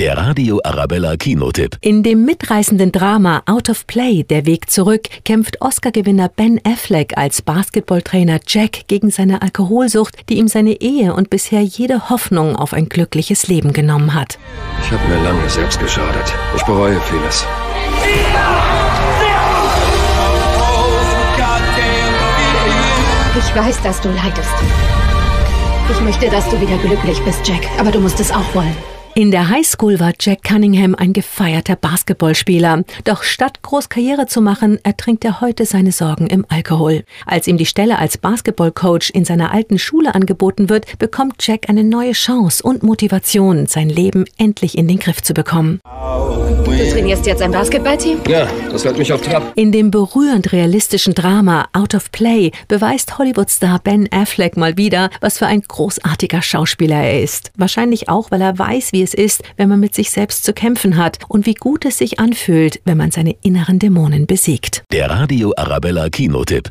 Der Radio Arabella Kinotipp. In dem mitreißenden Drama Out of Play, der Weg zurück, kämpft Oscar-Gewinner Ben Affleck als Basketballtrainer Jack gegen seine Alkoholsucht, die ihm seine Ehe und bisher jede Hoffnung auf ein glückliches Leben genommen hat. Ich habe mir lange selbst geschadet. Ich bereue vieles. Ich weiß, dass du leidest. Ich möchte, dass du wieder glücklich bist, Jack, aber du musst es auch wollen. In der Highschool war Jack Cunningham ein gefeierter Basketballspieler. Doch statt groß Karriere zu machen, ertrinkt er heute seine Sorgen im Alkohol. Als ihm die Stelle als Basketballcoach in seiner alten Schule angeboten wird, bekommt Jack eine neue Chance und Motivation, sein Leben endlich in den Griff zu bekommen. Du trainierst jetzt ein Basketballteam? Ja, das hält mich auf Trab. In dem berührend realistischen Drama Out of Play beweist Hollywood-Star Ben Affleck mal wieder, was für ein großartiger Schauspieler er ist. Wahrscheinlich auch, weil er weiß, wie es ist, wenn man mit sich selbst zu kämpfen hat und wie gut es sich anfühlt, wenn man seine inneren Dämonen besiegt. Der Radio Arabella Kinotipp.